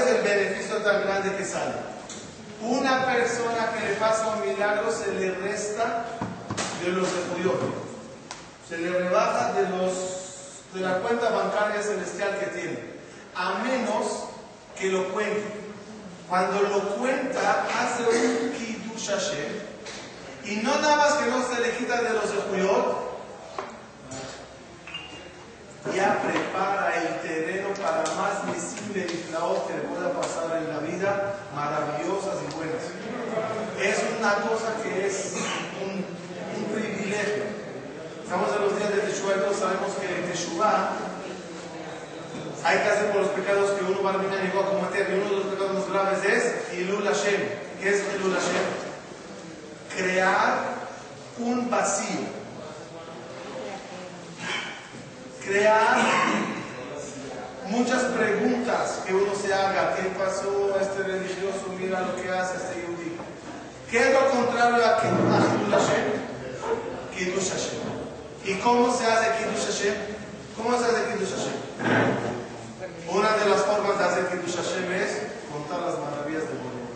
es el beneficio tan grande que sale? Una persona que le pasa un milagro se le resta de los judíos, se le rebaja de los de la cuenta bancaria celestial que tiene, a menos que lo cuente. Cuando lo cuenta, hace un kiddush Hashem, y no nada más que no se le quita de los judíos, ya prepara el terreno para flaor que le pueda pasar en la vida, maravillosas y buenas. Es una cosa que es un, privilegio. Estamos en los días de Teshuvah y todos sabemos que en Teshuvah hay que hacer por los pecados que uno va a terminar llegó a cometer. Y uno de los pecados más graves es Hilul Hashem. ¿Qué es Hilul Hashem? Crear un vacío crear muchas preguntas que uno se haga. ¿Qué pasó a este religioso? Mira lo que hace este yudí. ¿Qué es lo contrario a Kiddush Hashem? Kiddush Hashem. ¿Y cómo se hace Kiddush Hashem? ¿Cómo se hace Kiddush Hashem? Una de las formas de hacer Kiddush Hashem es contar las maravillas del Borolán.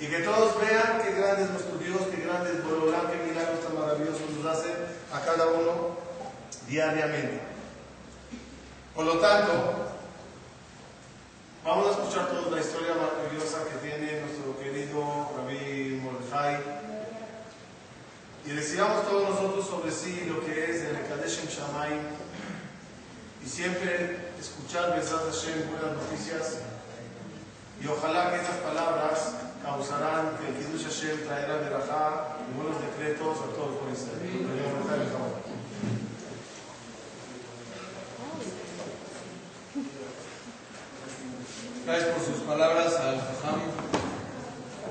Y que todos vean qué grande es nuestro Dios, qué grande es Borolán, qué milagros tan maravillosos nos hace a cada uno diariamente. Por lo tanto, vamos a escuchar todos la historia maravillosa que tiene nuestro querido Rabbi Mordechai. Y decíamos todos nosotros sobre sí lo que es el Kadeshem Shamayim. Y siempre escuchar Besat Hashem buenas noticias. Y ojalá que estas palabras causarán que el Kiddush Hashem traerá verajá y buenos decretos a todos por Israel. Gracias por sus palabras al Jajam.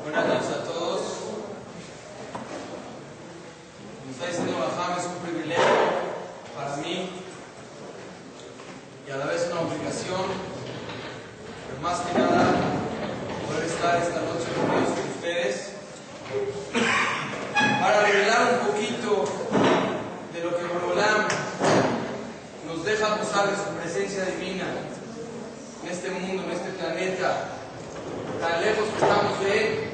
Buenas noches a todos. Como está diciendo Jajam, es un privilegio para mí y a la vez una obligación, pero más que nada, poder estar esta noche con ustedes para revelar un poquito de lo que Borolam nos deja gozar de su presencia divina en este mundo, en este planeta, tan lejos que estamos de Él,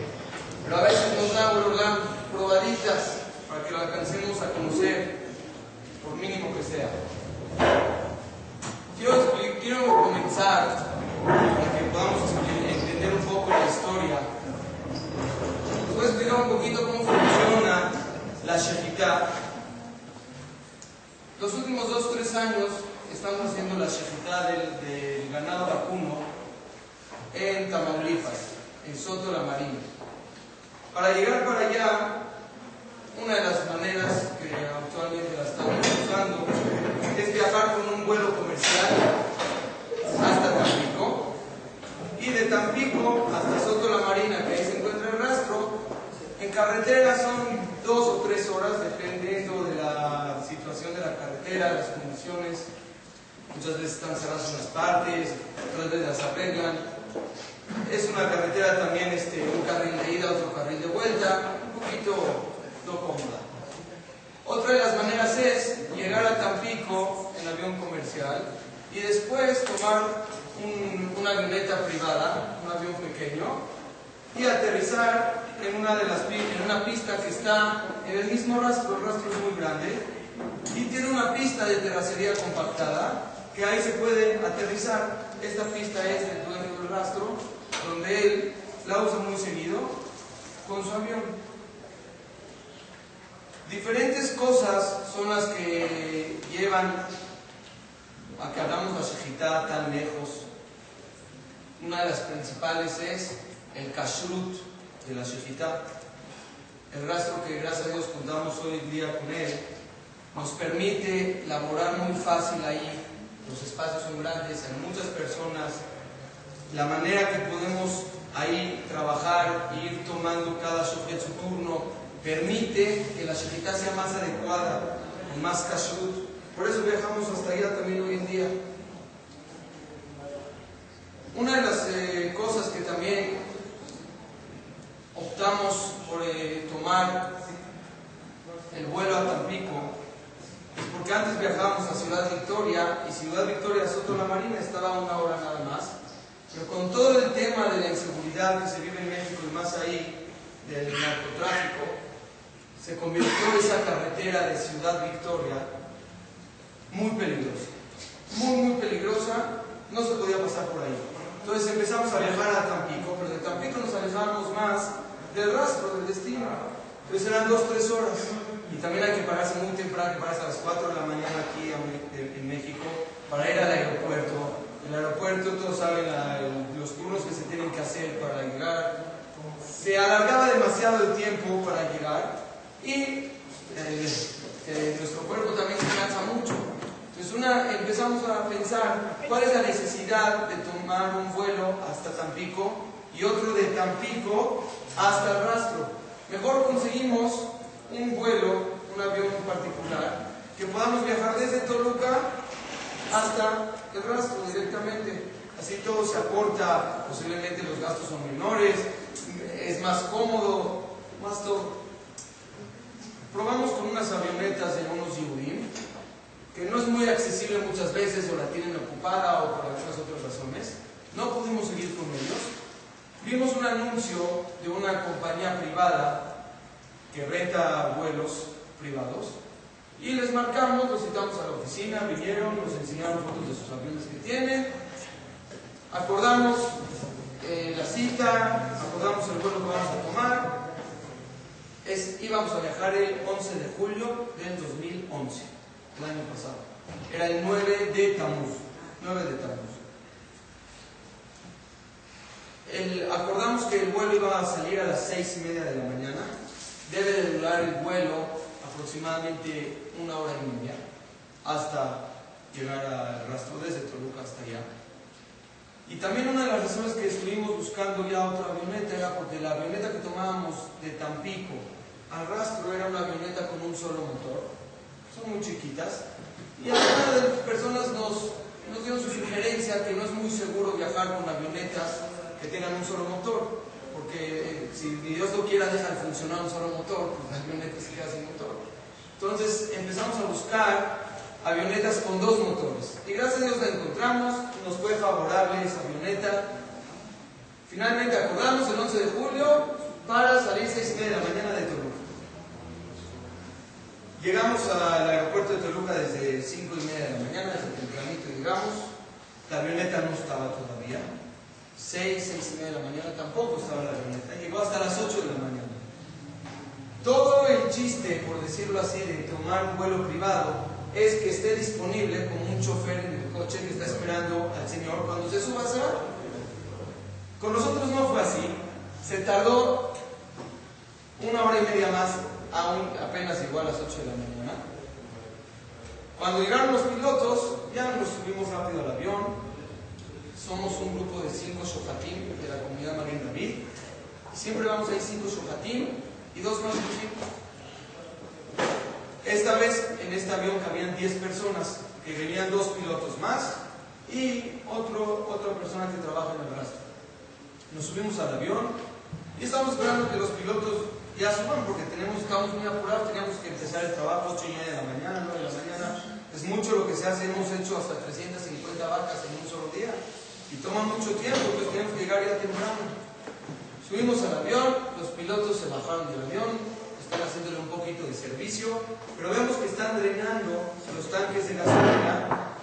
pero a veces nos da probaditas para que lo alcancemos a conocer, por mínimo que sea. Quiero, quiero comenzar para que podamos entender un poco la historia. Les voy a explicar un poquito cómo funciona la Shejitá. Los últimos dos o tres años estamos haciendo la Shejitá del, ganado vacuno en Tamaulipas, en Soto la Marina. Para llegar para allá, una de las maneras que actualmente la estamos usando es viajar con un vuelo comercial hasta Tampico y de Tampico hasta Soto la Marina, que ahí se encuentra el rastro. En carretera son dos o tres horas, dependiendo de la situación de la carretera, las condiciones. Muchas veces están cerradas unas partes, otras veces las arreglan. Es una carretera también, este, un carril de ida, otro carril de vuelta, un poquito no cómoda. Otra de las maneras es llegar a Tampico en avión comercial y después tomar un- una avioneta privada, un avión pequeño, y aterrizar en una, de las, en una pista que está en el mismo rastro, el rastro es muy grande, y tiene una pista de terracería compactada, que ahí se puede aterrizar. Esta pista es del dueño del rastro, donde él la usa muy seguido, con su avión. Diferentes cosas son las que llevan a que hagamos la shejitá tan lejos. Una de las principales es el kashrut de la shejitá. El rastro que gracias a Dios contamos hoy en día con él nos permite laborar muy fácil ahí. Los espacios son grandes, hay muchas personas. La manera que podemos ahí trabajar ir tomando cada sujeto su turno permite que la shejitá sea más adecuada, con más kashrut. Por eso viajamos hasta allá también hoy en día. Una de las eh, cosas que también optamos por eh, tomar el vuelo a Tampico porque antes viajábamos a Ciudad Victoria y Ciudad Victoria Soto la Marina estaba una hora nada más. Pero con todo el tema de la inseguridad que se vive en México y más ahí del narcotráfico, se convirtió esa carretera de Ciudad Victoria muy peligrosa. Muy, muy peligrosa, no se podía pasar por ahí. Entonces empezamos a viajar a Tampico, pero de Tampico nos alejábamos más del rastro, del destino. Entonces eran dos, tres horas. También hay que pararse muy temprano, que pararse a las 4 de la mañana aquí en México para ir al aeropuerto. El aeropuerto, todos saben los turnos que se tienen que hacer para llegar. Se alargaba demasiado el tiempo para llegar y eh, eh, nuestro cuerpo también se cansa mucho. Entonces una, empezamos a pensar cuál es la necesidad de tomar un vuelo hasta Tampico y otro de Tampico hasta el rastro. Mejor conseguimos un vuelo, un avión particular, que podamos viajar desde Toluca hasta el rastro directamente. Así todo se aporta, posiblemente los gastos son menores, es más cómodo, más todo. Probamos con unas avionetas de unos Yudim, que no es muy accesible muchas veces o la tienen ocupada o por algunas otras razones. No pudimos seguir con ellos. Vimos un anuncio de una compañía privada que renta vuelos privados y les marcamos, los citamos a la oficina, vinieron, nos enseñaron fotos de sus aviones que tienen, acordamos eh, la cita, acordamos el vuelo que vamos a tomar. Íbamos a viajar el 11 de julio del 2011, el año pasado. Era el 9 de Tamuz. 9 de Tamuz. Acordamos que el vuelo iba a salir a las 6 y media de la mañana. El vuelo aproximadamente una hora y media hasta llegar al rastro desde Toluca hasta allá. Y también una de las razones que estuvimos buscando ya otra avioneta era porque la avioneta que tomábamos de Tampico al rastro era una avioneta con un solo motor. Son muy chiquitas. Y algunas de las personas nos, nos dieron su sugerencia que no es muy seguro viajar con avionetas que tengan un solo motor. Porque si Dios lo quiera dejar funcionar un solo motor, pues la avioneta se queda sin motor. Entonces empezamos a buscar avionetas con dos motores. Y gracias a Dios la encontramos, nos fue favorable esa avioneta. Finalmente acordamos el 11 de julio para salir 6 y media de la mañana de Toluca. Llegamos al aeropuerto de Toluca desde 5 y media de la mañana, desde tempranito llegamos. La avioneta no estaba todavía. 6, 6 y media de la mañana tampoco estaba la avioneta. Llegó hasta las 8 de la mañana. Todo el chiste, por decirlo así, de tomar un vuelo privado es que esté disponible como un chofer en el coche que está esperando al Señor cuando se suba a ser. Con nosotros no fue así. Se tardó una hora y media más, aún apenas igual a las 8 de la mañana. Cuando llegaron los pilotos, ya nos subimos rápido al avión. Somos un grupo de cinco shofatim de la comunidad Marín David. Siempre vamos a ir cinco shofatim y dos más Esta vez en este avión cabían 10 personas, que venían dos pilotos más y otro, otra persona que trabaja en el rastro. Nos subimos al avión y estamos esperando que los pilotos ya suban porque tenemos, estamos muy apurados, teníamos que empezar el trabajo 8 y media de la mañana, 9 de la mañana. Es mucho lo que se hace, hemos hecho hasta 350 vacas en un solo día y toma mucho tiempo, pues tenemos que llegar ya temprano. Subimos al avión, los pilotos se bajaron del avión, están haciéndole un poquito de servicio, pero vemos que están drenando los tanques de gasolina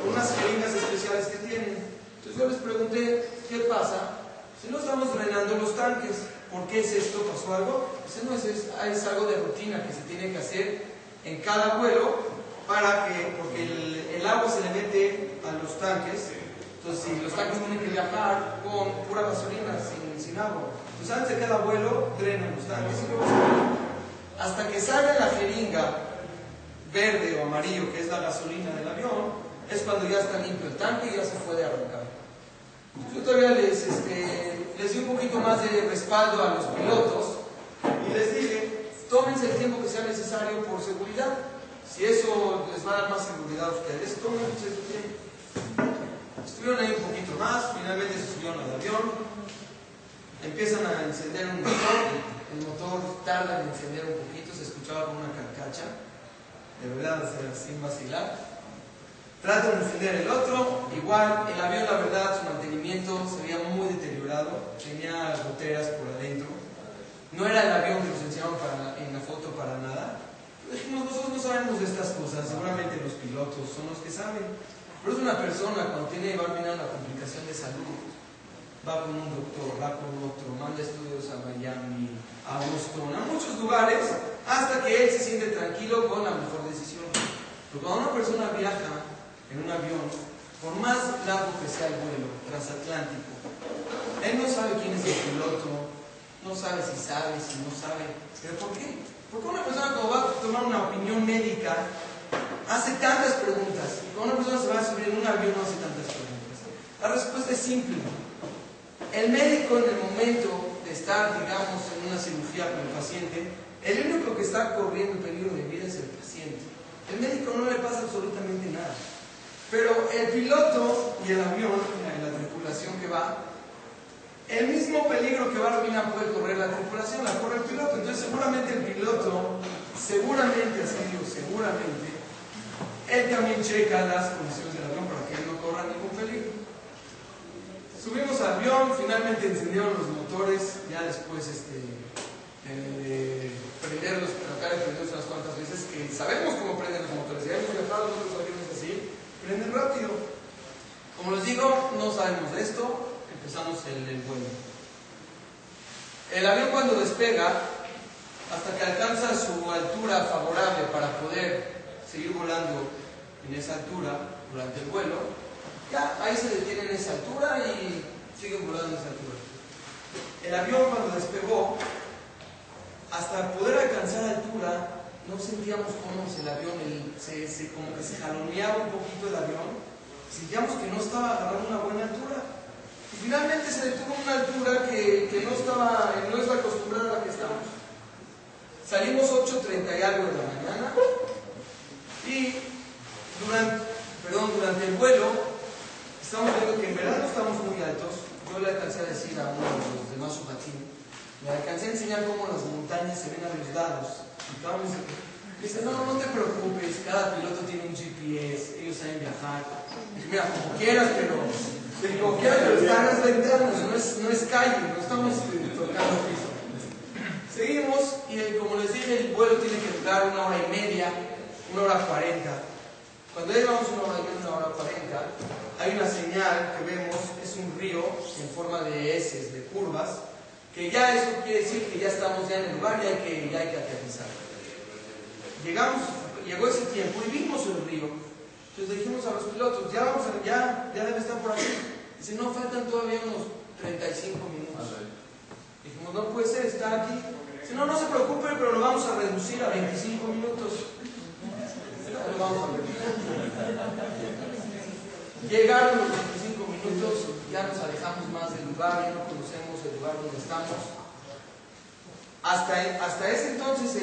con unas jeringas especiales que tienen. Entonces yo les pregunté, ¿qué pasa? Si no estamos drenando los tanques, ¿por qué es esto? ¿Pasó algo? No es, es, algo de rutina que se tiene que hacer en cada vuelo para que, porque el, agua se le mete a los tanques, entonces si los tanques tienen que viajar con pura gasolina, sin, agua. Entonces antes de cada vuelo drenan los tanques Hasta que salga la jeringa verde o amarillo, que es la gasolina del avión, es cuando ya está limpio el tanque y ya se puede arrancar. Yo todavía les, este, di un poquito más de respaldo a los pilotos y les dije, tómense el tiempo que sea necesario por seguridad. Si eso les va a dar más seguridad a ustedes, tómense su tiempo. Estuvieron ahí un poquito más, finalmente se subieron al avión, empiezan a encender un motor, el motor tarda en encender un poquito, se escuchaba como una carcacha, de verdad, sin vacilar. Tratan de encender el otro, igual el avión la verdad su mantenimiento se veía muy deteriorado, tenía goteras por adentro, no era el avión que nos enseñaron en la foto para nada. Dijimos, nosotros no sabemos de estas cosas, seguramente los pilotos son los que saben. Pero es una persona cuando tiene, va a terminar una complicación de salud, va con un doctor, va con otro, manda estudios a Miami, a Boston, a muchos lugares, hasta que él se siente tranquilo con la mejor decisión. Pero cuando una persona viaja en un avión, por más largo que sea el vuelo transatlántico, él no sabe quién es el piloto, no sabe si sabe, si no sabe. ¿Pero por qué? Porque una persona cuando va a tomar una opinión médica hace tantas preguntas. Cuando una persona se va a subir en un avión no hace tantas preguntas. La respuesta es simple. El médico en el momento de estar, digamos, en una cirugía con el paciente, el único que está corriendo peligro de vida es el paciente. El médico no le pasa absolutamente nada. Pero el piloto y el avión, la tripulación que va, el mismo peligro que va a puede correr la tripulación, la corre el piloto. Entonces seguramente el piloto, seguramente, así digo, seguramente, él también checa las condiciones del avión para que él no corra ningún peligro. Subimos al avión, finalmente encendieron los motores, ya después este, eh, prenderlos, tratar de prenderlos unas cuantas veces, que sabemos cómo prenden los motores, ya hemos los otros aviones prende rápido. Como les digo, no sabemos de esto, empezamos el vuelo. El avión cuando despega, hasta que alcanza su altura favorable para poder seguir volando en esa altura durante el vuelo, ya ahí se detiene en esa altura y siguen volando en esa altura. El avión cuando despegó, hasta poder alcanzar altura, no sentíamos cómo el avión, se, como que se jaloneaba un poquito el avión, sentíamos que no estaba agarrando una buena altura. Y finalmente se detuvo en una altura que, no, estaba, no es la acostumbrada a la que estamos. Salimos 8.30 y algo de la mañana y durante, perdón, durante el vuelo estamos viendo que en verano estamos muy altos. Yo le alcancé a decir a uno de los demás subatín, le alcancé a enseñar cómo las montañas se ven a los lados Dice, no, no te preocupes, cada piloto tiene un GPS, ellos saben viajar. Dice, mira, como quieras, pero como quieras, pero están no es, no es calle, no estamos tocando piso. Seguimos y como les dije, el vuelo tiene que durar una hora y media, una hora cuarenta. Cuando llegamos una hora media, una hora cuarenta, hay una señal que vemos, es un río en forma de S, de curvas, que ya eso quiere decir que ya estamos ya en el lugar y hay que, ya hay que aterrizar. Llegamos, llegó ese tiempo y vimos el río. Entonces dijimos a los pilotos, ya vamos a, ya, ya debe estar por aquí. Dice, no, faltan todavía unos 35 minutos. Dijimos, no puede ser, está aquí. Dice, no, no se preocupe, pero lo vamos a reducir a 25 minutos. Llegaron los 25 minutos, ya nos alejamos más del lugar, ya no conocemos el lugar donde estamos. Hasta, hasta ese entonces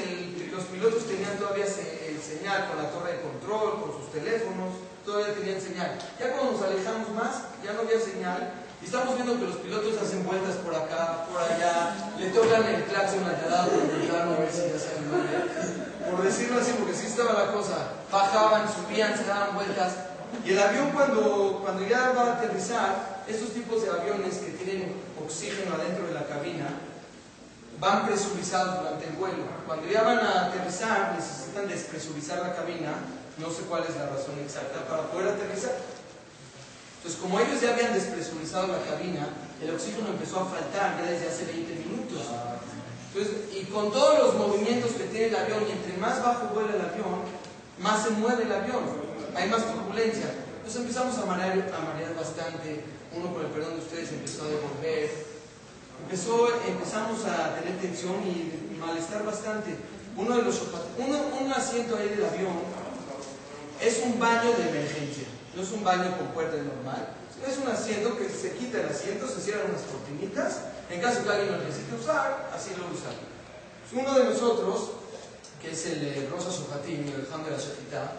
los pilotos tenían todavía el señal con la torre de control, con sus teléfonos, todavía tenían señal. Ya cuando nos alejamos más, ya no había señal. Y estamos viendo que los pilotos hacen vueltas por acá, por allá, le tocan el claxon al lado a ver si ya se Por decirlo así, porque sí estaba la cosa. Bajaban, subían, se daban vueltas. Y el avión cuando, cuando ya va a aterrizar, estos tipos de aviones que tienen oxígeno adentro de la cabina, van presurizados durante el vuelo. Cuando ya van a aterrizar, necesitan despresurizar la cabina, no sé cuál es la razón exacta, para poder aterrizar. Entonces, como ellos ya habían despresurizado la cabina, el oxígeno empezó a faltar ya desde hace 20 minutos. Entonces, y con todos los movimientos que tiene el avión, y entre más bajo vuela el avión, más se mueve el avión, hay más turbulencia. Entonces empezamos a marear, a marear bastante, uno por el perdón de ustedes empezó a devolver, empezó, empezamos a tener tensión y malestar bastante. Uno de los uno, un asiento ahí del avión es un baño de emergencia, no es un baño con puerta normal, es un asiento que se quita el asiento, se cierran unas cortinitas, en caso que alguien lo necesite usar, así lo usa. Uno de nosotros, que es el de Rosa Sojatín, el de la Shachita,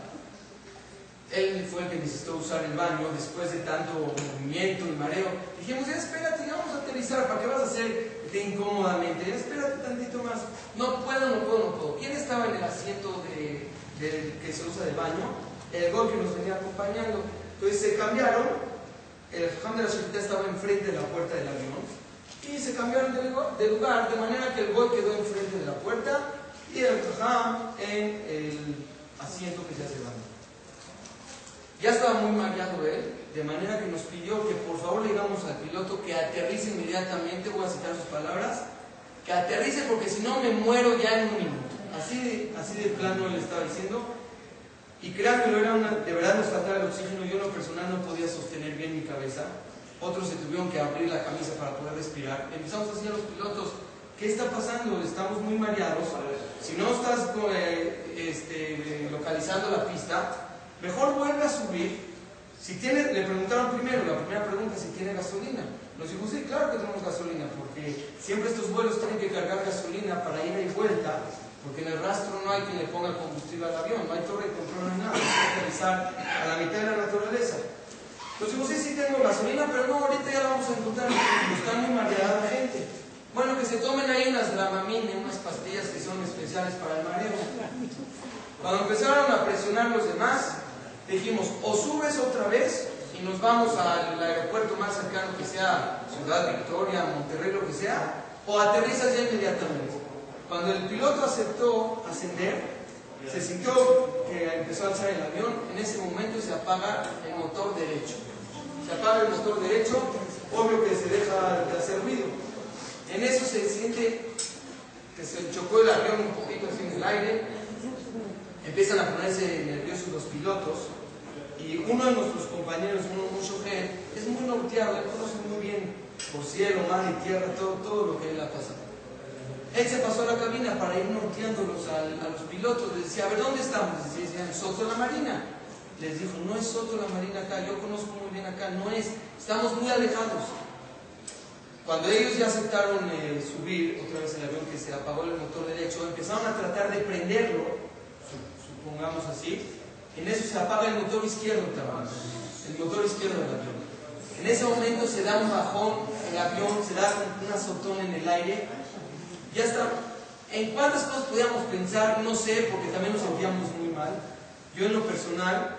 él fue el que necesitó usar el baño después de tanto movimiento y mareo. Dijimos, ya espérate, ya vamos a aterrizar, ¿para qué vas a hacer incómodamente? Ya espérate tantito más. No puedo, no puedo, no puedo. ¿Quién estaba en el asiento de, que se usa de baño? El gol que nos venía acompañando. Entonces se cambiaron el jajam de la Shefita estaba enfrente de la puerta del avión y se cambiaron de lugar, de manera que el gol quedó enfrente de la puerta y el jajam en el asiento que se hace baño. Ya estaba muy mareado él, de manera que nos pidió que por favor le digamos al piloto que aterrice inmediatamente, voy a citar sus palabras, que aterrice porque si no me muero ya en un minuto. Así así de plano le estaba diciendo, y créanmelo, era de verdad nos faltaba el oxígeno. Yo en lo personal no podía sostener bien mi cabeza. Otros se tuvieron que abrir la camisa para poder respirar. Empezamos a decir a los pilotos, ¿qué está pasando? Estamos muy mareados. Si no estás eh, este, localizando la pista, mejor vuelve a subir. Si tiene, le preguntaron primero, la primera pregunta, si tiene gasolina. Nos dijo, sí, claro que tenemos gasolina, porque siempre estos vuelos tienen que cargar gasolina para ir y vuelta porque en el rastro no hay quien le ponga combustible al avión, no hay torre de control, no hay nada, hay que aterrizar a la mitad de la naturaleza. Entonces digo, sí, sí tengo gasolina, pero no, ahorita ya la vamos a encontrar, está muy mareada la gente. Bueno, que se tomen ahí unas dramamine, unas pastillas que son especiales para el mareo. Cuando empezaron a presionar los demás, dijimos, o subes otra vez y nos vamos al aeropuerto más cercano que sea Ciudad Victoria, Monterrey, lo que sea, o aterrizas ya inmediatamente. Cuando el piloto aceptó ascender, se sintió que empezó a alzar el avión, en ese momento se apaga el motor derecho. Se apaga el motor derecho, obvio que se deja de hacer ruido. En eso se siente que se chocó el avión un poquito así en el aire, empiezan a ponerse nerviosos los pilotos y uno de nuestros compañeros, un, un es muy norteado, él conoce muy bien por cielo, mar y tierra, todo, todo lo que él ha pasado. Él se pasó a la cabina para ir norteándolos a, los pilotos. Les decía, a ver, ¿dónde estamos? Les decían, Soto la Marina. Les dijo, no es Soto la Marina acá, yo conozco muy bien acá, no es, estamos muy alejados. Cuando ellos ya aceptaron eh, subir otra vez el avión que se apagó el motor derecho, empezaron a tratar de prenderlo, supongamos así, en eso se apaga el motor izquierdo también, el motor izquierdo del avión. En ese momento se da un bajón, el avión se da un azotón en el aire ya está. ¿En cuántas cosas podíamos pensar? No sé, porque también nos sentíamos muy mal. Yo en lo personal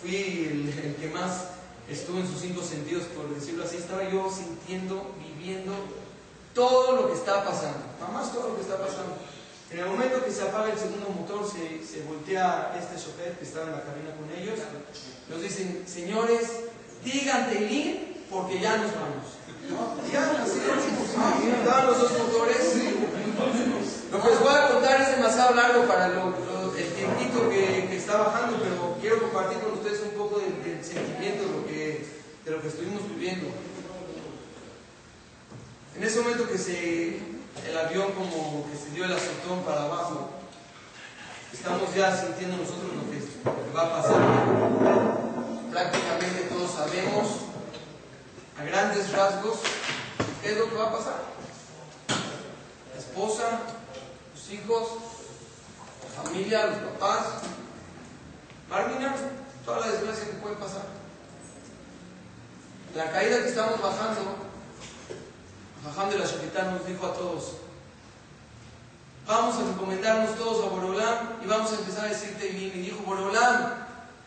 fui el, que más estuvo en sus cinco sentidos, por decirlo así. Estaba yo sintiendo, viviendo todo lo que estaba pasando. Más todo lo que está pasando. En el momento que se apaga el segundo motor, se, se voltea este chofer que estaba en la cabina con ellos. Nos dicen, señores, digan Teilín porque ya nos vamos. Ya, así Estaban los dos motores. Lo que les voy a contar es demasiado largo para el tiempito que, está bajando, pero quiero compartir con ustedes un poco del, sentimiento de lo, que, estuvimos viviendo. En ese momento que se, el avión como que se dio el azotón para abajo, estamos ya sintiendo nosotros lo que, lo que va a pasar. Prácticamente todos sabemos a grandes rasgos, ¿qué es lo que va a pasar? La esposa, los hijos, la familia, los papás, Marminar, toda la desgracia que puede pasar. La caída que estamos bajando, bajando de la Shakitá nos dijo a todos, vamos a recomendarnos todos a Borolam y vamos a empezar a decirte bien. Y dijo Borolam,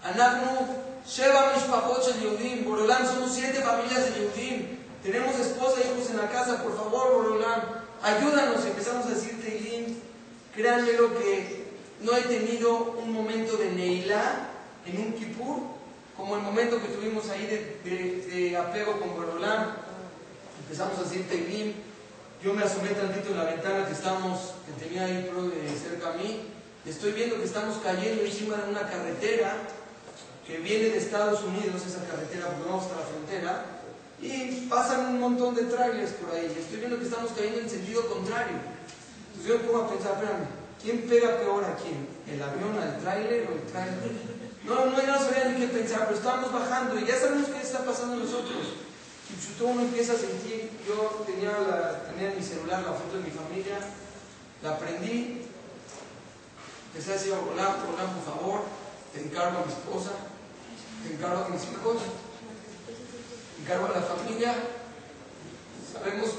Anagnu Sheba Mishpachot Shel Yehudim, Borolán, somos siete familias de Yehudim. Tenemos esposa y hijos en la casa, por favor, Borolán, ayúdanos. Empezamos a decir Teilín. Créanme lo que no he tenido un momento de Neilá en un Kippur, como el momento que tuvimos ahí de, apego con Borolán. empezamos a decir Teilim, yo me asomé tantito en la ventana que estamos, que tenía ahí cerca a mí, estoy viendo que estamos cayendo encima de una carretera que viene de Estados Unidos, esa carretera, porque vamos hasta la frontera, y pasan un montón de trailers por ahí. Estoy viendo que estamos cayendo en sentido contrario. Entonces yo me pongo a pensar, espérame, ¿quién pega peor a quién? ¿El avión al trailer o el trailer? No, no, no sabía ni qué pensar, pero estábamos bajando y ya sabemos qué está pasando a nosotros. Y si todo uno empieza a sentir, yo tenía, la, tenía en mi celular la foto de mi familia, la prendí, empecé a decir, hola, por favor, te encargo a mi esposa, te encargo a mis hijos, te encargo a la familia. Sabemos,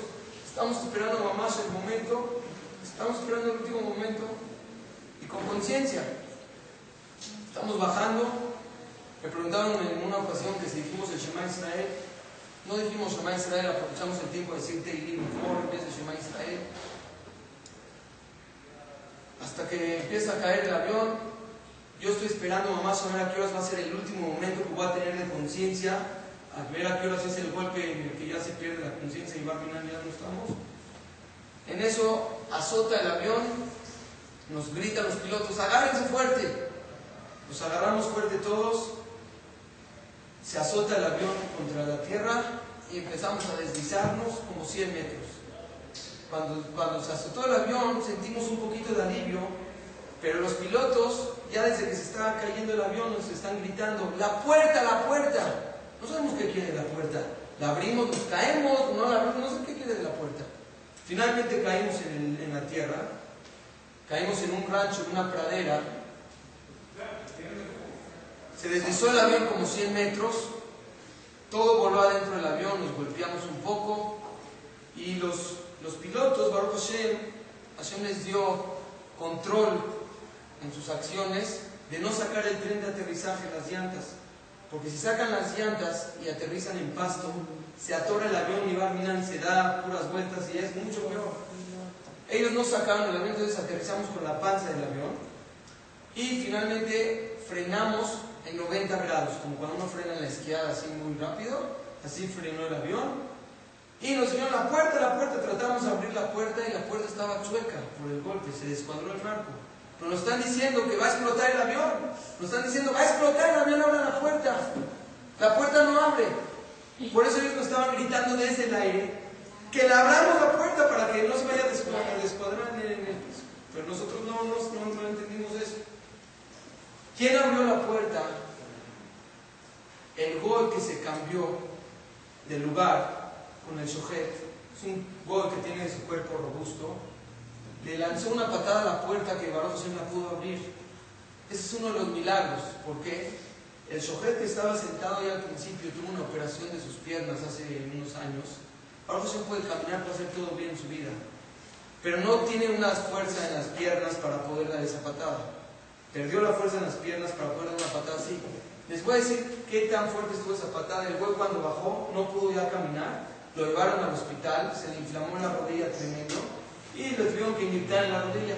estamos esperando mamás el momento, estamos esperando el último momento y con conciencia. Estamos bajando. Me preguntaron en una ocasión que si dijimos el Shema Israel, no dijimos Shema Israel, aprovechamos el tiempo de decir Teilim mejor en vez de Shema Israel. Hasta que empieza a caer el avión, yo estoy esperando a ver a qué horas va a ser el último momento que voy a tener de conciencia, a ver a qué horas es el golpe en el que ya se pierde la conciencia y va a final ya no estamos. En eso azota el avión, nos gritan los pilotos, agárrense fuerte. Nos agarramos fuerte todos, se azota el avión contra la tierra y empezamos a deslizarnos como 100 metros. Cuando, cuando se azotó el avión sentimos un poquito de alivio, pero los pilotos ya desde que se estaba cayendo el avión nos están gritando, la puerta, la puerta. No sabemos qué quiere la puerta. La abrimos, nos caemos, no la abrimos, no sé qué quiere la puerta. Finalmente caímos en la tierra, caímos en un rancho, en una pradera. Se deslizó el avión como 100 metros, todo voló adentro del avión, nos golpeamos un poco y los, los pilotos, Baruch Hashem, Hashem les dio control en sus acciones de no sacar el tren de aterrizaje, las llantas. Porque si sacan las llantas y aterrizan en pasto, se atora el avión y va a se da puras vueltas y es mucho peor. Ellos no sacaron el avión, entonces aterrizamos con la panza del avión y finalmente frenamos en 90 grados, como cuando uno frena en la esquiada así muy rápido, así frenó el avión. Y nos dieron la puerta, la puerta, tratamos de abrir la puerta y la puerta estaba chueca por el golpe, se descuadró el marco. Pero nos están diciendo que va a explotar el avión. Nos están diciendo, va a explotar el avión, abra la puerta. La puerta no abre. Por eso ellos nos estaban gritando desde el aire que le abramos la puerta para que no se vaya a descuadrar en. Pero nosotros no, no, no entendimos eso. ¿Quién abrió la puerta? El gol que se cambió de lugar con el sujet. Es un gol que tiene su cuerpo robusto le lanzó una patada a la puerta que Baruch se la pudo abrir. Ese es uno de los milagros, porque el sujeto que estaba sentado ya al principio tuvo una operación de sus piernas hace unos años. Baruch se puede caminar, puede hacer todo bien en su vida, pero no tiene una fuerza en las piernas para poder dar esa patada. Perdió la fuerza en las piernas para poder dar una patada así. Les voy a decir qué tan fuerte estuvo esa patada. El güey cuando bajó no pudo ya caminar, lo llevaron al hospital, se le inflamó la rodilla tremendo y le tuvieron que inyectar en la rodilla.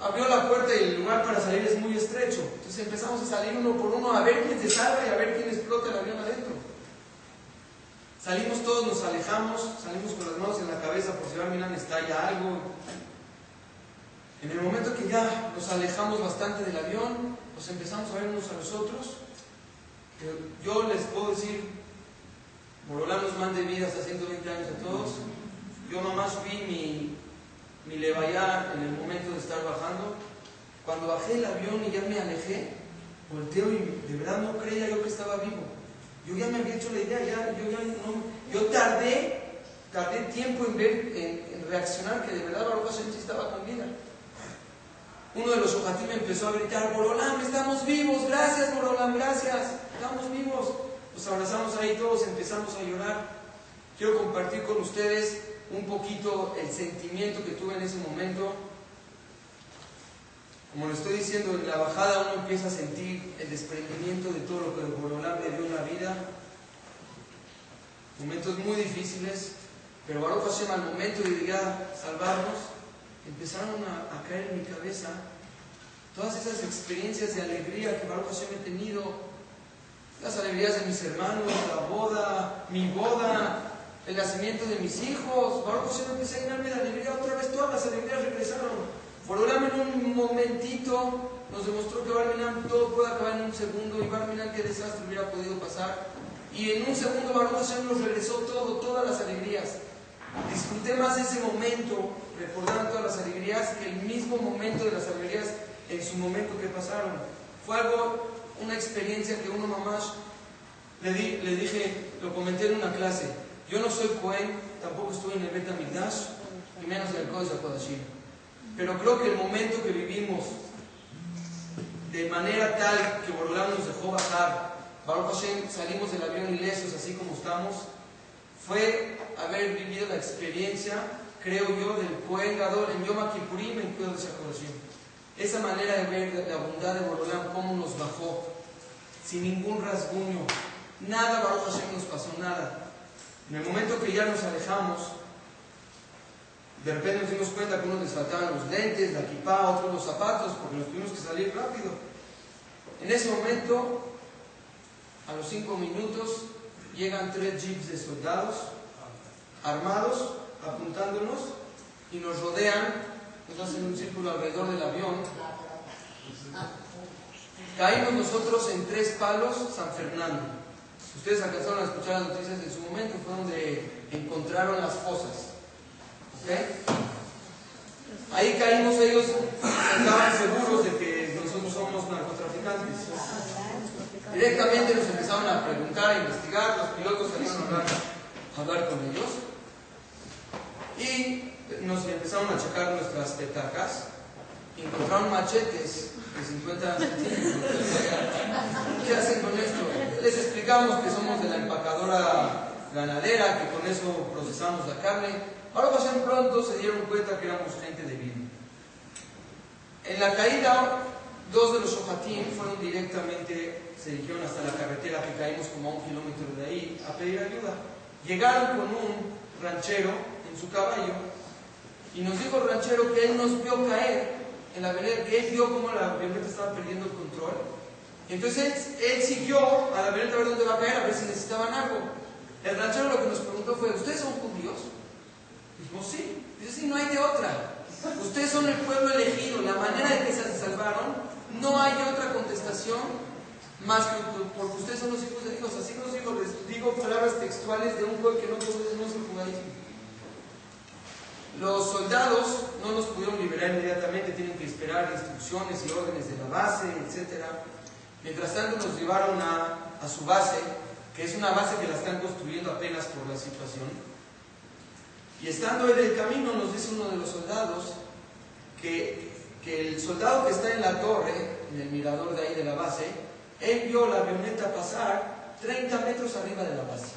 Abrió la puerta y el lugar para salir es muy estrecho. Entonces empezamos a salir uno por uno a ver quién se salva y a ver quién explota el avión adentro. Salimos todos, nos alejamos, salimos con las manos en la cabeza por si miran estalla algo. En el momento que ya nos alejamos bastante del avión, nos empezamos a ver unos a los otros. Yo les puedo decir, Morolán nos mande vida hasta 120 años a todos. Yo nomás vi mi, mi levallar en el momento de estar bajando. Cuando bajé el avión y ya me alejé, volteo y de verdad no creía yo que estaba vivo. Yo ya me había hecho la idea, ya, yo ya no, yo tardé, tardé tiempo en ver, en, reaccionar que de verdad Baruch Hashem estaba con vida. Uno de los me empezó a gritar, Borolam, estamos vivos, gracias Borolam, gracias, estamos vivos. Nos abrazamos ahí todos, empezamos a llorar. Quiero compartir con ustedes un poquito el sentimiento que tuve en ese momento. Como lo estoy diciendo, en la bajada uno empieza a sentir el desprendimiento de todo lo que el Borolán le dio en la vida. Momentos muy difíciles, pero Baruch Hashem al momento de ir a salvarnos, empezaron a, caer en mi cabeza todas esas experiencias de alegría que Baruch Hashem he tenido, las alegrías de mis hermanos, la boda, mi boda, el nacimiento de mis hijos. Baruch Hashem empecé a llenarme de alegría. Otra vez todas las alegrías regresaron. Borolam en un momentito nos demostró que Barminan todo puede acabar en un segundo y Barminan qué desastre hubiera podido pasar. Y en un segundo Baruch Hashem nos regresó todo, todas las alegrías. Disfruté más ese momento, recordando todas las alegrías, que el mismo momento de las alegrías en su momento que pasaron. Fue algo, una experiencia que uno mamás le, di, le dije, lo comenté en una clase. Yo no soy Cohen, tampoco estuve en el Beta Migdash, y menos en el Kodesh Kodashim. Pero creo que el momento que vivimos de manera tal que Borolam nos dejó bajar, Baruch Hashem, salimos del avión ilesos así como estamos, fue haber vivido la experiencia, creo yo, del Cohen Gadol en Yom Kippurim en Kodesh Kodashim. Esa manera de ver la bondad de Borolam, cómo nos bajó, sin ningún rasguño, nada Baruch Hashem nos pasó, nada. En el momento que ya nos alejamos, de repente nos dimos cuenta que unos les faltaban los lentes, la equipa, otros los zapatos, porque nos tuvimos que salir rápido. En ese momento, a los cinco minutos, llegan tres jeeps de soldados armados, apuntándonos, y nos rodean, nos hacen un círculo alrededor del avión. Caímos nosotros en tres palos San Fernando. Ustedes alcanzaron a escuchar las noticias en su momento, fue donde encontraron las fosas. Ahí caímos ellos, estaban seguros de que nosotros somos narcotraficantes. Directamente nos empezaron a preguntar, a investigar, los pilotos salieron a hablar, a con ellos y nos empezaron a checar nuestras petacas. Encontraron machetes de 50 centímetros. ¿Qué hacen con esto? Les explicamos que somos de la empacadora ganadera, que con eso procesamos la carne. Ahora pasan pronto, se dieron cuenta que éramos gente de bien. En la caída, dos de los Shohatim fueron directamente, se dirigieron hasta la carretera que caímos como a un kilómetro de ahí a pedir ayuda. Llegaron con un ranchero en su caballo y nos dijo el ranchero que él nos vio caer en la vereda, que él vio cómo la avioneta estaba perdiendo el control. Entonces él, siguió a la avioneta a ver dónde va a caer, a ver si necesitaban algo. El ranchero lo que nos preguntó fue, ¿ustedes son judíos? Dijimos, sí. Dice, sí, no hay de otra. Ustedes son el pueblo elegido. La manera de que se salvaron, no hay otra contestación más que porque ustedes son los hijos de Dios. Así nos digo, les digo palabras textuales de un pueblo que no podemos el judaísmo. Los soldados no nos pudieron liberar inmediatamente, tienen que esperar instrucciones y órdenes de la base, etc. Mientras tanto nos llevaron a, a su base, que es una base que la están construyendo apenas por la situación. Y estando en el camino nos dice uno de los soldados que, que el soldado que está en la torre, en el mirador de ahí de la base, él vio la avioneta pasar 30 metros arriba de la base.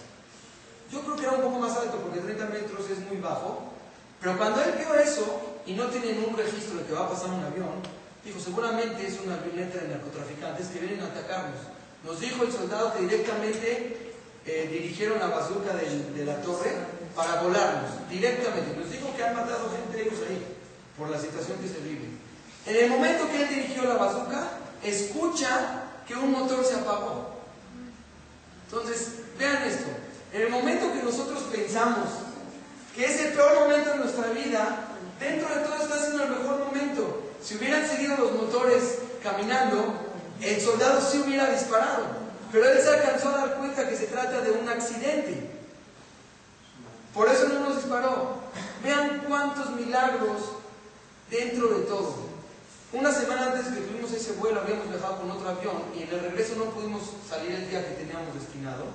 Yo creo que era un poco más alto porque 30 metros es muy bajo, pero cuando él vio eso y no tienen un registro de que va a pasar un avión, dijo, seguramente es una avioneta de narcotraficantes que vienen a atacarnos. Nos dijo el soldado que directamente eh, dirigieron la de, de la torre para volarnos, directamente. Nos dijo que han matado gente ellos ahí, por la situación que se vive. En el momento que él dirigió la bazooka, escucha que un motor se apagó. Entonces, vean esto. En el momento que nosotros pensamos que es el peor momento de nuestra vida, dentro de todo está siendo el mejor momento. Si hubieran seguido los motores caminando, el soldado sí hubiera disparado. Pero él se alcanzó a dar cuenta que se trata de un accidente. Por eso no nos disparó. Vean cuántos milagros dentro de todo. Una semana antes que tuvimos ese vuelo habíamos viajado con otro avión y en el regreso no pudimos salir el día que teníamos destinado.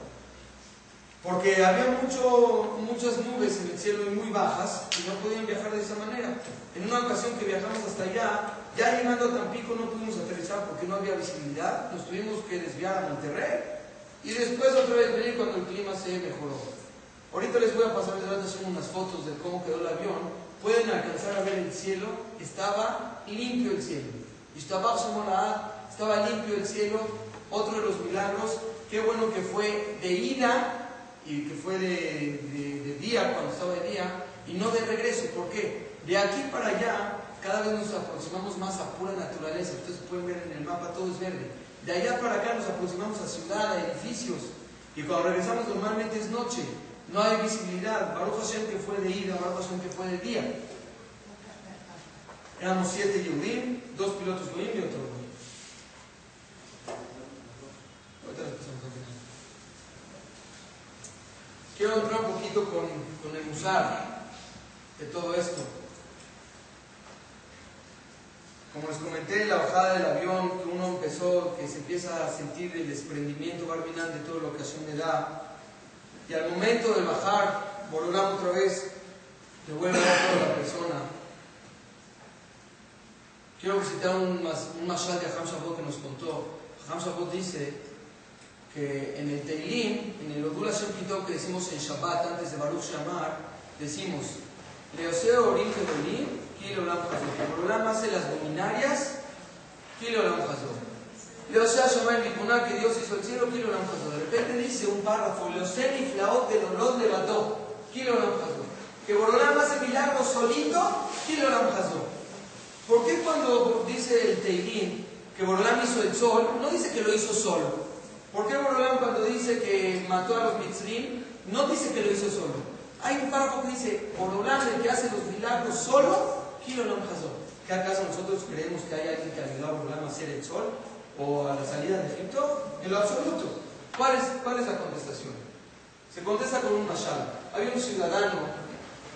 Porque había mucho, muchas nubes en el cielo y muy bajas y no podían viajar de esa manera. En una ocasión que viajamos hasta allá, ya llegando a Tampico no pudimos aterrizar porque no había visibilidad, nos tuvimos que desviar a Monterrey y después otra vez venir cuando el clima se mejoró. Ahorita les voy a pasar de unas fotos de cómo quedó el avión. Pueden alcanzar a ver el cielo, estaba limpio el cielo. Estaba limpio el cielo, otro de los milagros, qué bueno que fue de ida y que fue de, de, día, cuando estaba de día, y no de regreso. ¿Por qué? De aquí para allá, cada vez nos aproximamos más a pura naturaleza. Ustedes pueden ver en el mapa, todo es verde. De allá para acá nos aproximamos a ciudad, a edificios. Y cuando regresamos normalmente es noche. No hay visibilidad. Baruch Hashem que fue de ida, Baruch Hashem que fue de día. Éramos siete Yehudim, dos pilotos Goyim y otro Goyim. Quiero entrar un poquito con, el musar de todo esto. Como les comenté, la bajada del avión, que uno empezó, que se empieza a sentir el desprendimiento barbinal de todo lo que Hashem le da. Y al momento de bajar, volvamos otra vez, devuelve a la persona. Quiero citar un, un mashal de Ham Shabbat que nos contó. Ham Shabbat dice que en el Teilim, en el Odul Hashem que decimos en Shabbat antes de Baruch Shamar, decimos Leoseo Orim Kedolim, Kilo Lam Hazor. Borolam hace las luminarias, Kilo Lam Hazor. Que Dios hizo el cielo, Kilo. De repente dice un párrafo, Leoseo Niflaot de Dolor levantó, Kilo. Que Borolam hace milagros solito, Kilo. ¿Por qué cuando dice el Teilim que Borolam hizo el sol, no dice que lo hizo solo? ¿Por qué Borolam cuando dice que mató a los mitzrim, no dice que lo hizo solo? Hay un párrafo que dice, Borolam el que hace los milagros solo, Kilo ¿Qué acaso nosotros creemos que hay alguien que ayudó a Borolam a hacer el sol o a la salida de Egipto? En lo absoluto. ¿Cuál es, cuál es la contestación? Se contesta con un mashal. Había un ciudadano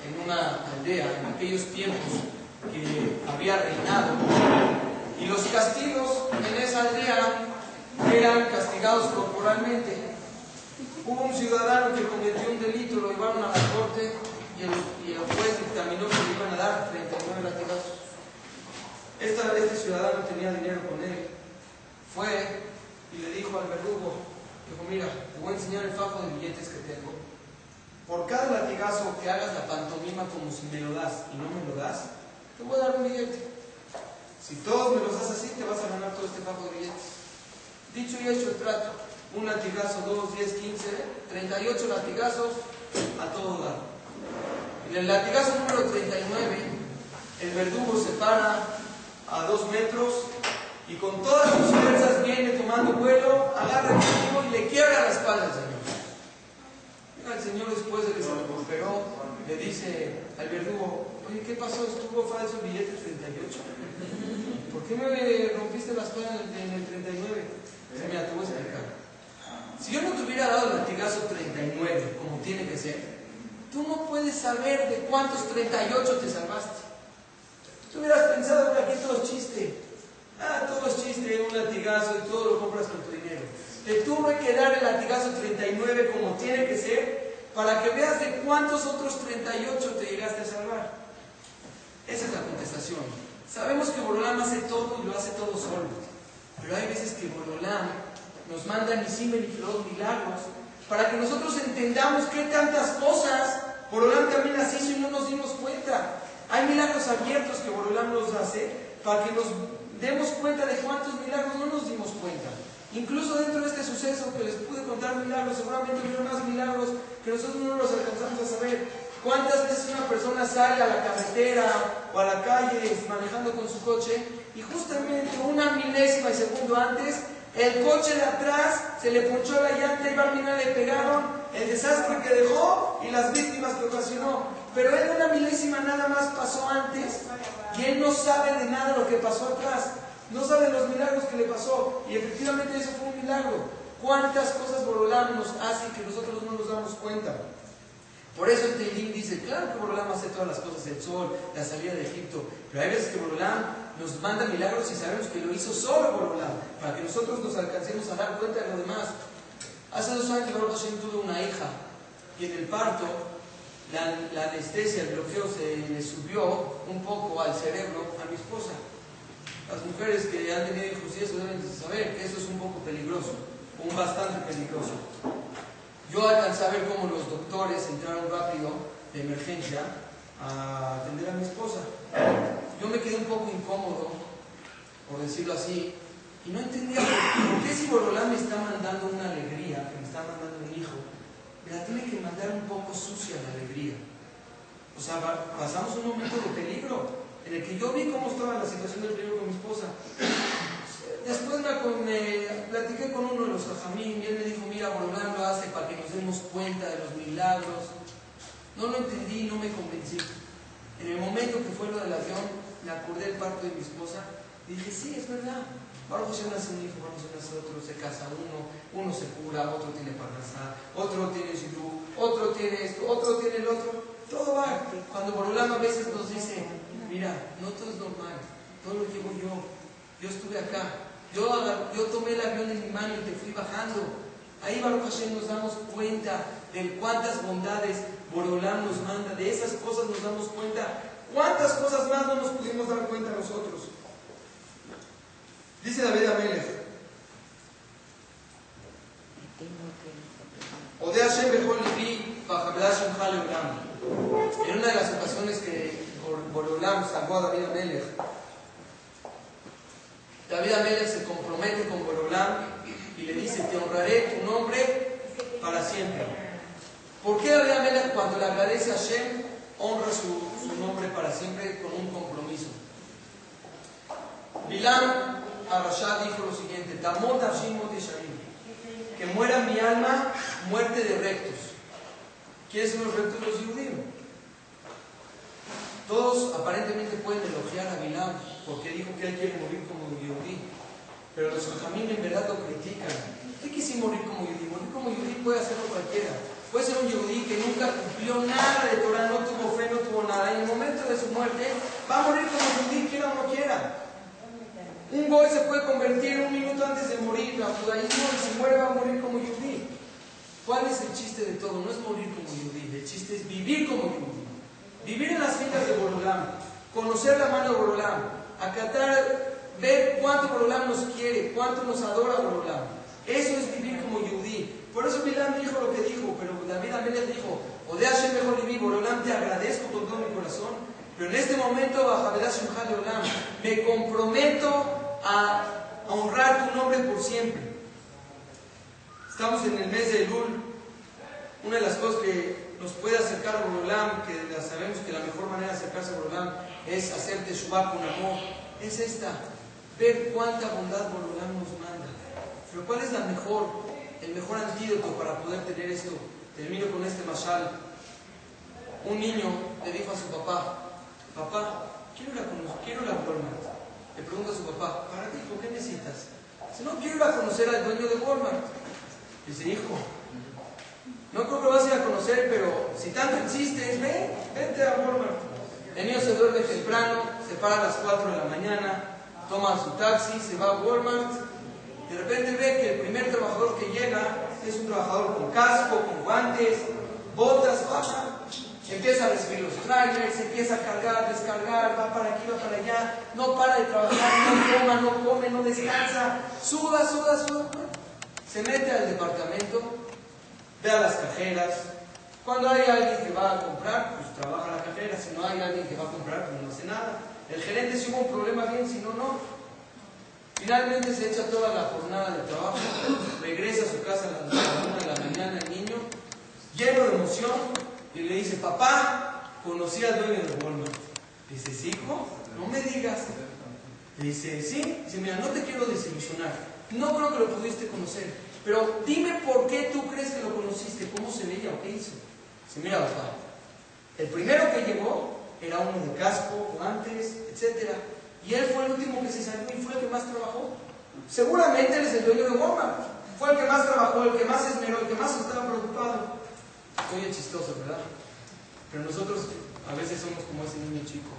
en una aldea en aquellos tiempos que había reinado y los castigos en esa aldea eran castigados corporalmente. Hubo un ciudadano que cometió un delito, lo llevaron a la corte y el, y el juez dictaminó que le iban a dar 39 latigazos. Esta, este ciudadano tenía dinero con él. Fue y le dijo al verdugo, dijo, mira, te voy a enseñar el fajo de billetes que tengo. Por cada latigazo que hagas la pantomima como si me lo das y no me lo das, te voy a dar un billete. Si todos me los das así, te vas a ganar todo este fajo de billetes. Dicho y hecho el trato, un latigazo, dos, diez, quince, treinta y ocho latigazos a todo dar. En el latigazo número 39, el verdugo se para a dos metros y con todas sus fuerzas viene tomando vuelo, agarra el verdugo y le quiebra la espalda al Señor. el Señor después de que se recuperó, le dice al verdugo, oye, ¿qué pasó? ¿Estuvo falso el billete 38? ¿Por qué me rompiste la espalda en el 39? Dice, mira, te voy a explicar. Si yo no te hubiera dado el latigazo 39, como tiene que ser, tú no puedes saber de cuántos 38 te salvaste. Tú hubieras pensado que aquí todo es chiste. Ah, todo es chiste, un latigazo y todo lo compras con tu dinero. Te tuve que dar el latigazo 39 como tiene que ser para que veas de cuántos otros 38 te llegaste a salvar. Esa es la contestación. Sabemos que Borolam hace todo y lo hace todo solo. Pero hay veces que Borolam nos manda ni y los milagros para que nosotros entendamos qué tantas cosas Borolam también las hizo y no nos dimos cuenta. Hay milagros abiertos que Borolam nos hace para que nos demos cuenta de cuántos milagros no nos dimos cuenta. Incluso dentro de este suceso que les pude contar milagros, seguramente hubo más milagros que nosotros no los alcanzamos a saber. ¿Cuántas veces una persona sale a la carretera o a la calle manejando con su coche y justamente una milésima de segundo antes el coche de atrás se le ponchó la llanta y Barmina le pegaron el desastre que dejó y las víctimas que ocasionó. Pero él una milésima nada más pasó antes él no sabe de nada lo que pasó atrás. No sabe los milagros que le pasó. Y efectivamente eso fue un milagro. ¿Cuántas cosas Borolam nos hace que nosotros no nos damos cuenta? Por eso el Teilim dice, claro que Borolam hace todas las cosas, el sol, la salida de Egipto, pero hay veces que Borolam nos manda milagros y sabemos que lo hizo solo Borolam, para que nosotros nos alcancemos a dar cuenta de lo demás. Hace dos años Baruch tuvo una hija y en el parto la, anestesia, el bloqueo se le subió un poco al cerebro a mi esposa. Las mujeres que han tenido hijos y eso deben saber que eso es un poco peligroso, un bastante peligroso. Yo alcancé a ver cómo los doctores entraron rápido de emergencia a atender a mi esposa. Yo me quedé un poco incómodo, por decirlo así, y no entendía por qué si Borolán me está mandando una alegría, que me está mandando la tiene que mandar un poco sucia la alegría. O sea, pasamos un momento de peligro, en el que yo vi cómo estaba la situación del peligro con mi esposa. Después me, platiqué con uno de los ajamín y él me dijo, mira, Borolán lo hace para que nos demos cuenta de los milagros No lo entendí no me convencí. En el momento que fue lo del avión, me acordé del parto de mi esposa dije, sí, es verdad. Ahora se nace un hijo, vamos a nacer otro, se casa uno, uno se cura, otro tiene parnasá, otro tiene tiene esto, otro tiene el otro. Todo va. Cuando Borolam a veces nos dice, mira, no todo es normal, todo lo llevo yo. Yo estuve acá, yo, yo tomé el avión en mi mano y te fui bajando. Ahí Baruch Hashem nos damos cuenta de cuántas bondades Borolam nos manda, de esas cosas nos damos cuenta. ¿Cuántas cosas más no nos pudimos dar cuenta nosotros? Dice David Amelech. Ode Hashem Libi En una de las ocasiones que Borolam salvó a David Amelech, David Amelech se compromete con Borolam y le dice, te honraré tu nombre para siempre. ¿Por qué David Amelech cuando le agradece a Hashem honra su, nombre para siempre con un compromiso? Bilam Arashad dijo lo siguiente, que muera mi alma muerte de rectos. ¿Quiénes son los rectos de? Todos aparentemente pueden elogiar a Bilam porque dijo que él quiere morir como yudí, pero los jamín en verdad lo critican. ¿Qué quise morir como yudí? Morir como yudí puede hacerlo cualquiera. Puede ser un yudí que nunca cumplió nada de Torah, no tuvo fe, no tuvo nada. En el momento de su muerte va a morir como yudí, quiera o no quiera. Un goy se puede convertir un minuto antes de morir al judaísmo y si muere va a morir. ¿Cuál es el chiste de todo? No es morir como yudí, el chiste es vivir como yudí. Vivir en las filas de Borolam, conocer la mano de Borolam, acatar, ver cuánto Borolam nos quiere, cuánto nos adora Borolam. Eso es vivir como yudí. Por eso Bilam dijo lo que dijo, pero David Amelech dijo, Odea Hashem mejor vivir, Borolam te agradezco con todo mi corazón, pero en este momento, me comprometo a honrar tu nombre por siempre. Estamos en el mes de Elul. Una de las cosas que nos puede acercar a Borolam, que sabemos que la mejor manera de acercarse a Borolam es hacer Teshuvah con amor, es esta, ver cuánta bondad Borolam nos manda. Pero ¿cuál es la mejor, el mejor antídoto para poder tener esto? Termino con este mashal. Un niño le dijo a su papá, papá, quiero ir a, quiero ir a Walmart. Le pregunta a su papá, ¿para qué? ¿Por qué necesitas? Dice, no, quiero ir a conocer al dueño de Walmart. Dice, hijo, no creo que vas a ir a conocer, pero si tanto insistes, ven, vente a Walmart. El niño se duerme temprano, se para a las 4 de la mañana, toma su taxi, se va a Walmart. De repente ve que el primer trabajador que llega es un trabajador con casco, con guantes, botas, baja, Empieza a recibir los trailers, empieza a cargar, descargar, va para aquí, va para allá, no para de trabajar, no toma, no come, no descansa, suda, suda, suda. Se mete al departamento, ve a las cajeras. Cuando hay alguien que va a comprar, pues trabaja la cajera. Si no hay alguien que va a comprar, pues no hace nada. El gerente si hubo un problema bien, si no, no. Finalmente se echa toda la jornada de trabajo, regresa a su casa a las 1 de la mañana el niño, lleno de emoción, y le dice, papá, conocí al dueño de Walmart. Dice, ¿sí, hijo? No me digas. Dice, sí. Dice, mira, no te quiero desilusionar. No creo que lo pudiste conocer. Pero dime por qué tú crees que lo conociste, cómo se veía o qué hizo. Dice, mira, papá, el primero que llegó era uno de casco, guantes, etc. Y él fue el último que se salió y fue el que más trabajó. Seguramente él es el dueño de Walmart. Fue el que más trabajó, el que más esmeró, el que más estaba preocupado. Oye, chistoso, ¿verdad? Pero nosotros a veces somos como ese niño chico.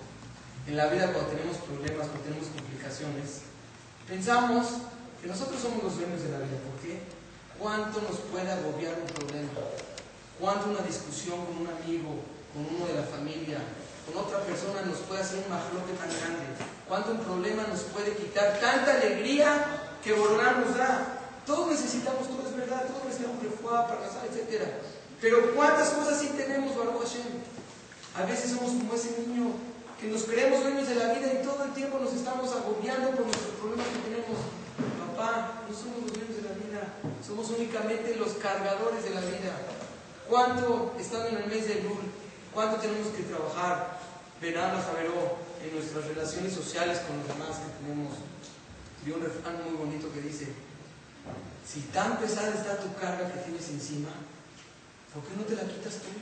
En la vida cuando tenemos problemas, cuando tenemos complicaciones, pensamos que nosotros somos los dueños de la vida. ¿Por qué? ¿Cuánto nos puede agobiar un problema? ¿Cuánto una discusión con un amigo, con uno de la familia, con otra persona nos puede hacer un majlote tan grande? ¿Cuánto un problema nos puede quitar tanta alegría que Borolán nos da? Todos necesitamos, todo es verdad, todos necesitamos refuá, para casar, etc. Pero ¿cuántas cosas sí tenemos, Baruch Hashem? A veces somos como ese niño que nos creemos dueños de la vida y todo el tiempo nos estamos agobiando por nuestros problemas que tenemos. Papá, no somos los dueños de la vida, somos únicamente los cargadores de la vida. ¿Cuánto, estando en el mes de Lul, cuánto tenemos que trabajar? Verán Javeró en nuestras relaciones sociales con los demás que tenemos. Vi un refrán muy bonito que dice, si tan pesada está tu carga que tienes encima, ¿Por qué no te la quitas tú?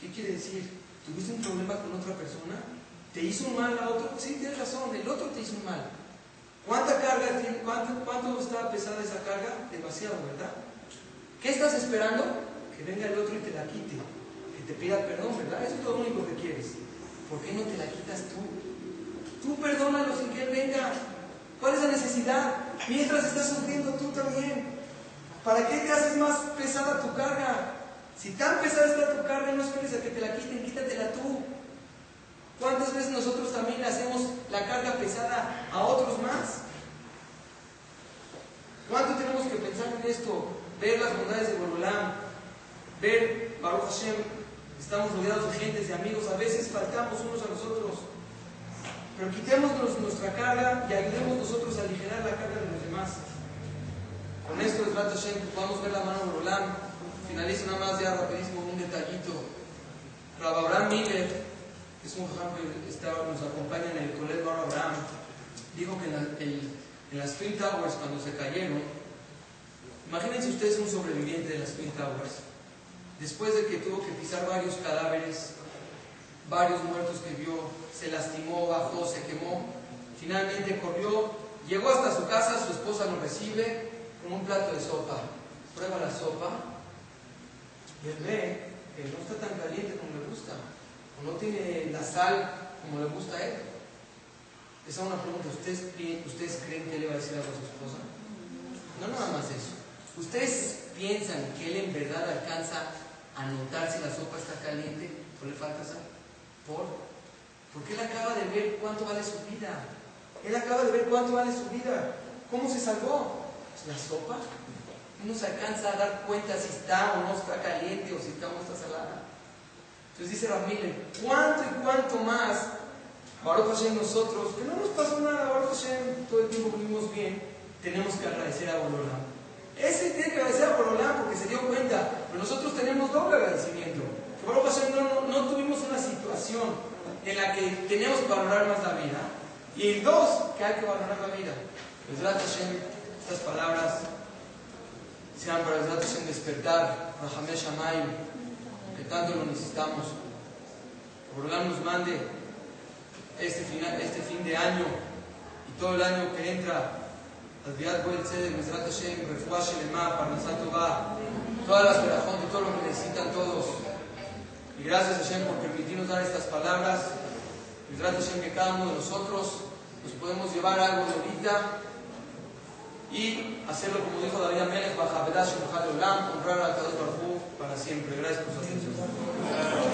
¿Qué quiere decir? ¿Tuviste un problema con otra persona? ¿Te hizo un mal a otro? Sí, tienes razón, el otro te hizo un mal. ¿Cuánta carga tiene? ¿Cuánto, cuánto está pesada esa carga? Demasiado, ¿verdad? ¿Qué estás esperando? Que venga el otro y te la quite. Que te pida perdón, ¿verdad? Eso es lo único que quieres. ¿Por qué no te la quitas tú? Tú perdónalo sin que él venga. ¿Cuál es la necesidad? Mientras estás sufriendo tú también. ¿Para qué te haces más pesada tu carga? Si tan pesada está tu carga, no esperes a que te la quiten, quítatela tú. ¿Cuántas veces nosotros también le hacemos la carga pesada a otros más? ¿Cuánto tenemos que pensar en esto? Ver las bondades de Borolam, ver Baruch Hashem, estamos rodeados de gentes, de amigos, a veces faltamos unos a los otros. Pero quitemos nuestra carga y ayudemos nosotros a aligerar la carga de los demás. Con esto, Rato Hashem, podamos ver la mano de Borolam. Finalizo nada más ya rapidísimo un detallito. Rabbi Abraham Miller es un jajam que nos acompaña en el Colegio Bar Abraham, dijo que en, las Twin Towers, cuando se cayeron, imagínense ustedes un sobreviviente de las Twin Towers, después de que tuvo que pisar varios cadáveres, varios muertos que vio, se lastimó, bajó, se quemó, finalmente corrió, llegó hasta su casa, su esposa lo recibe con un plato de sopa, prueba la sopa. Y él ve que no está tan caliente como le gusta no tiene la sal como le gusta a él. Esa es una pregunta. ¿Ustedes, ¿Ustedes creen que él le va a decir algo a su esposa? No nada más eso. ¿Ustedes piensan que él en verdad alcanza a notar si la sopa está caliente o le falta sal? ¿Por? Porque él acaba de ver cuánto vale su vida. Él acaba de ver cuánto vale su vida. ¿Cómo se salvó? La sopa. No se alcanza a dar cuenta si está o no está caliente o si está o no está salada. Entonces dice Ramírez, ¿cuánto y cuánto más Baruch Hashem nosotros, que no nos pasó nada, Baruch Hashem, todo el tiempo vivimos bien, tenemos que agradecer a Borolam. Ese tiene que agradecer a Borolam porque se dio cuenta, pero nosotros tenemos doble agradecimiento. Que Baruch Hashem no, no, tuvimos una situación en la que tenemos que valorar más la vida. Y dos, que hay que valorar la vida. Pues Hashem, estas palabras sean para Hashem despertar, Rahameh Shamayim, tanto lo necesitamos. Por nos mande este, este fin de año y todo el año que entra, Adviat Boel Tzedek, Mesrat Hashem, Refuah Shelema, Parnasat Tová, todas las verajot y todo lo que necesitan todos. Y gracias Hashem por permitirnos dar estas palabras. Mesrat Hashem que cada uno de nosotros nos podemos llevar algo de ahorita y hacerlo como dijo David Amelech, Bajabedash Olam, honrar a Kadosh Baruj para siempre. Gracias por su atención. Yeah.